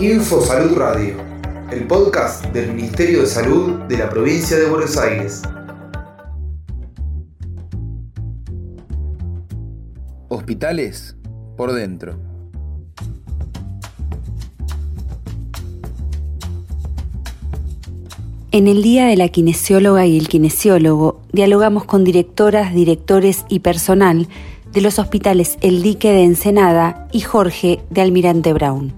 Info Salud Radio, el podcast del Ministerio de Salud de la provincia de Buenos Aires. Hospitales por dentro. En el Día de la Kinesióloga y el Kinesiólogo dialogamos con directoras, directores y personal de los hospitales El Dique de Ensenada y Jorge de Almirante Brown.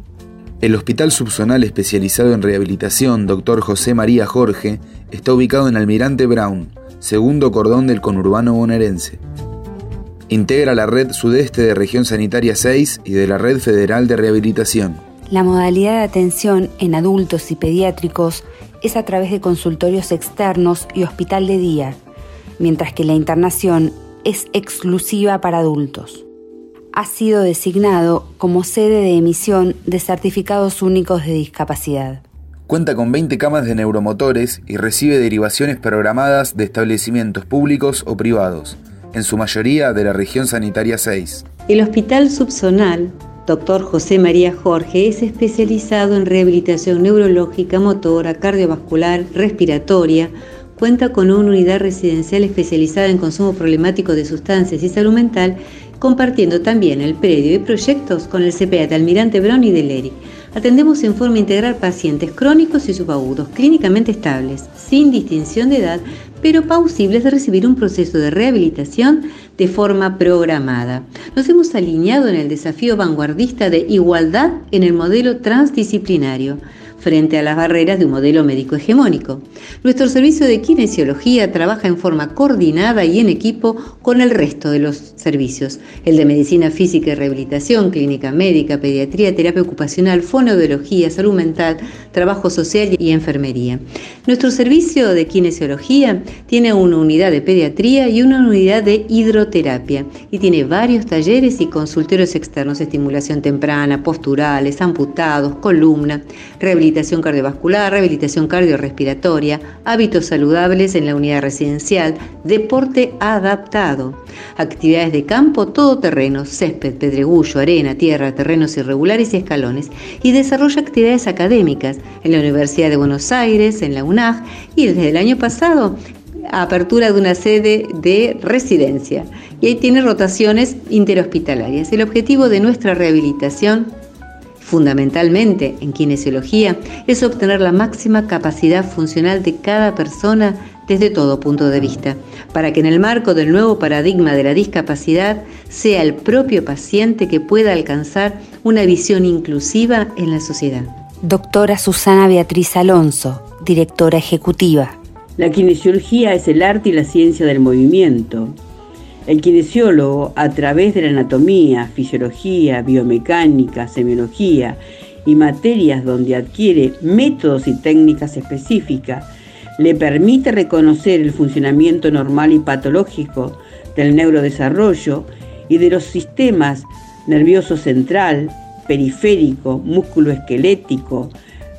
El Hospital Subzonal Especializado en Rehabilitación Dr. José María Jorge está ubicado en Almirante Brown, segundo cordón del conurbano bonaerense. Integra la red sudeste de Región Sanitaria 6 y de la Red Federal de Rehabilitación. La modalidad de atención en adultos y pediátricos es a través de consultorios externos y hospital de día, mientras que la internación es exclusiva para adultos. Ha sido designado como sede de emisión de certificados únicos de discapacidad. Cuenta con 20 camas de neuromotores y recibe derivaciones programadas de establecimientos públicos o privados, en su mayoría de la región sanitaria 6. El Hospital Subzonal Dr. José María Jorge es especializado en rehabilitación neurológica, motora, cardiovascular, respiratoria. Cuenta con una unidad residencial especializada en consumo problemático de sustancias y salud mental, compartiendo también el predio y proyectos con el CPA de Almirante Brown y de Leri. Atendemos en forma integral pacientes crónicos y subagudos, clínicamente estables, sin distinción de edad, pero pausibles de recibir un proceso de rehabilitación de forma programada. Nos hemos alineado en el desafío vanguardista de igualdad en el modelo transdisciplinario frente a las barreras de un modelo médico hegemónico. Nuestro servicio de kinesiología trabaja en forma coordinada y en equipo con el resto de los servicios, el de medicina física y rehabilitación, clínica médica, pediatría, terapia ocupacional, fonoaudiología, salud mental, trabajo social y enfermería. Nuestro servicio de kinesiología tiene una unidad de pediatría y una unidad de hidroterapia y tiene varios talleres y consultorios externos, estimulación temprana, posturales, amputados, columna, rehabilitación rehabilitación cardiovascular, rehabilitación cardiorrespiratoria, hábitos saludables en la unidad residencial, deporte adaptado, actividades de campo todoterreno, césped, pedregullo, arena, tierra, terrenos irregulares y escalones, y desarrolla actividades académicas en la Universidad de Buenos Aires, en la UNAG y desde el año pasado apertura de una sede de residencia y ahí tiene rotaciones interhospitalarias. El objetivo de nuestra rehabilitación fundamentalmente en kinesiología, es obtener la máxima capacidad funcional de cada persona desde todo punto de vista, para que en el marco del nuevo paradigma de la discapacidad sea el propio paciente que pueda alcanzar una visión inclusiva en la sociedad. Doctora Susana Beatriz Alonso, directora ejecutiva. La kinesiología es el arte y la ciencia del movimiento, el kinesiólogo, a través de la anatomía, fisiología, biomecánica, semiología y materias donde adquiere métodos y técnicas específicas, le permite reconocer el funcionamiento normal y patológico del neurodesarrollo y de los sistemas nervioso central, periférico, músculo esquelético,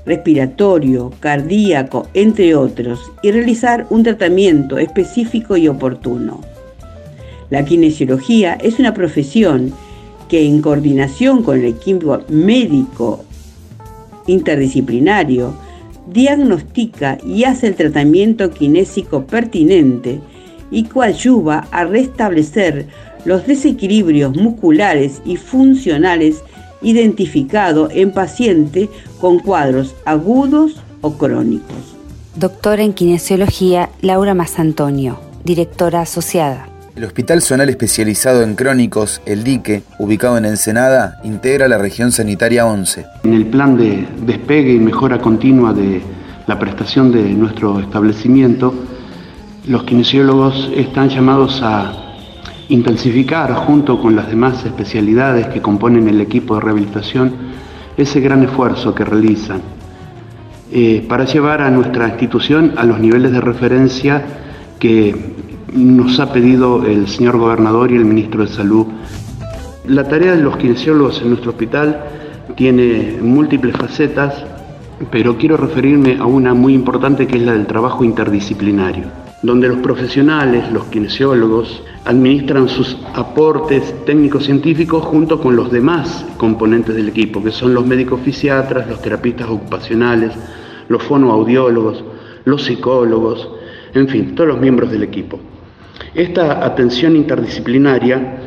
respiratorio, cardíaco, entre otros, y realizar un tratamiento específico y oportuno. La kinesiología es una profesión que en coordinación con el equipo médico interdisciplinario diagnostica y hace el tratamiento kinésico pertinente y coadyuva a restablecer los desequilibrios musculares y funcionales identificados en pacientes con cuadros agudos o crónicos. Doctora en Kinesiología Laura Antonio, directora asociada. El Hospital Zonal Especializado en Crónicos, El Dique, ubicado en Ensenada, integra la región sanitaria 11. En el plan de despegue y mejora continua de la prestación de nuestro establecimiento, los kinesiólogos están llamados a intensificar, junto con las demás especialidades que componen el equipo de rehabilitación, ese gran esfuerzo que realizan eh, para llevar a nuestra institución a los niveles de referencia que nos ha pedido el señor gobernador y el ministro de Salud. La tarea de los kinesiólogos en nuestro hospital tiene múltiples facetas, pero quiero referirme a una muy importante que es la del trabajo interdisciplinario. donde los profesionales, los kinesiólogos, administran sus aportes técnicos científicos junto con los demás componentes del equipo, que son los médicos fisiatras, los terapistas ocupacionales, los fonoaudiólogos, los psicólogos, en fin, todos los miembros del equipo. Esta atención interdisciplinaria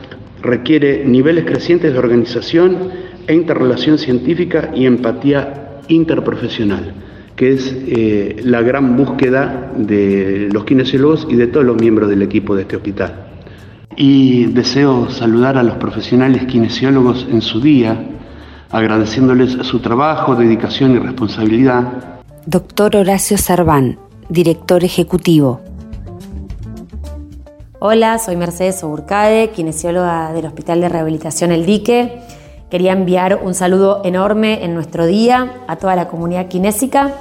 requiere niveles crecientes de organización e interrelación científica y empatía interprofesional, que es eh, la gran búsqueda de los kinesiólogos y de todos los miembros del equipo de este hospital. Y deseo saludar a los profesionales kinesiólogos en su día, agradeciéndoles su trabajo, dedicación y responsabilidad. Doctor Horacio Sarván, director ejecutivo. Hola, soy Mercedes Oburcade, kinesióloga del Hospital de Rehabilitación El Dique. Quería enviar un saludo enorme en nuestro día a toda la comunidad kinésica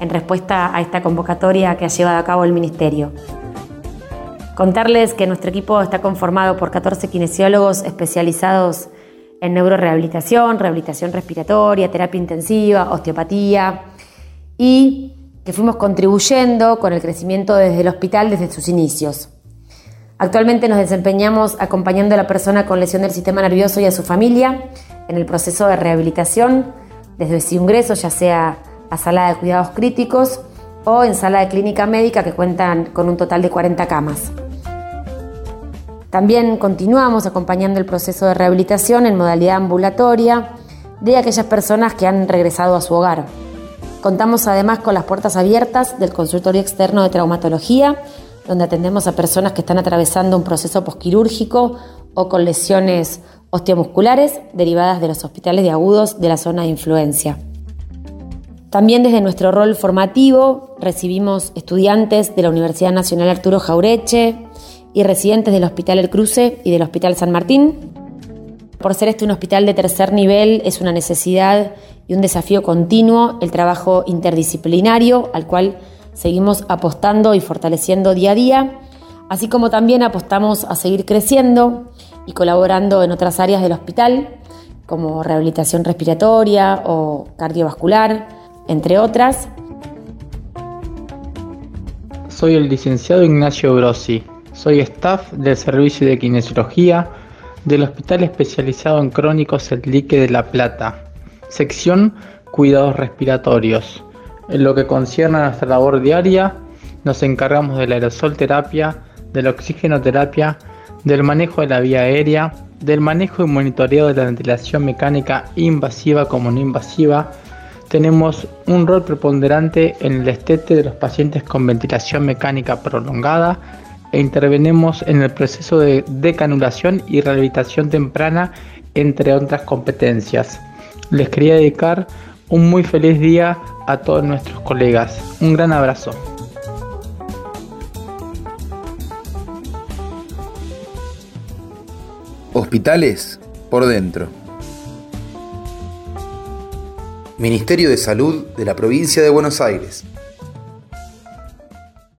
en respuesta a esta convocatoria que ha llevado a cabo el Ministerio. Contarles que nuestro equipo está conformado por 14 kinesiólogos especializados en neurorehabilitación, rehabilitación respiratoria, terapia intensiva, osteopatía y que fuimos contribuyendo con el crecimiento desde el hospital desde sus inicios. Actualmente nos desempeñamos acompañando a la persona con lesión del sistema nervioso y a su familia en el proceso de rehabilitación desde su ingreso, ya sea a sala de cuidados críticos o en sala de clínica médica que cuentan con un total de 40 camas. También continuamos acompañando el proceso de rehabilitación en modalidad ambulatoria de aquellas personas que han regresado a su hogar. Contamos además con las puertas abiertas del consultorio externo de traumatología donde atendemos a personas que están atravesando un proceso posquirúrgico o con lesiones osteomusculares derivadas de los hospitales de agudos de la zona de influencia. También desde nuestro rol formativo recibimos estudiantes de la Universidad Nacional Arturo Jaureche y residentes del Hospital El Cruce y del Hospital San Martín. Por ser este un hospital de tercer nivel, es una necesidad y un desafío continuo el trabajo interdisciplinario al cual seguimos apostando y fortaleciendo día a día, así como también apostamos a seguir creciendo y colaborando en otras áreas del hospital, como rehabilitación respiratoria o cardiovascular, entre otras. Soy el licenciado Ignacio Grossi, soy staff del Servicio de Kinesiología del Hospital Especializado en Crónicos El Lique de La Plata, sección Cuidados Respiratorios. En lo que concierne a nuestra labor diaria, nos encargamos de la aerosol terapia, de la oxigenoterapia, del manejo de la vía aérea, del manejo y monitoreo de la ventilación mecánica invasiva como no invasiva. Tenemos un rol preponderante en el estete de los pacientes con ventilación mecánica prolongada e intervenemos en el proceso de decanulación y rehabilitación temprana, entre otras competencias. Les quería dedicar un muy feliz día a todos nuestros colegas. Un gran abrazo. Hospitales por dentro. Ministerio de Salud de la Provincia de Buenos Aires.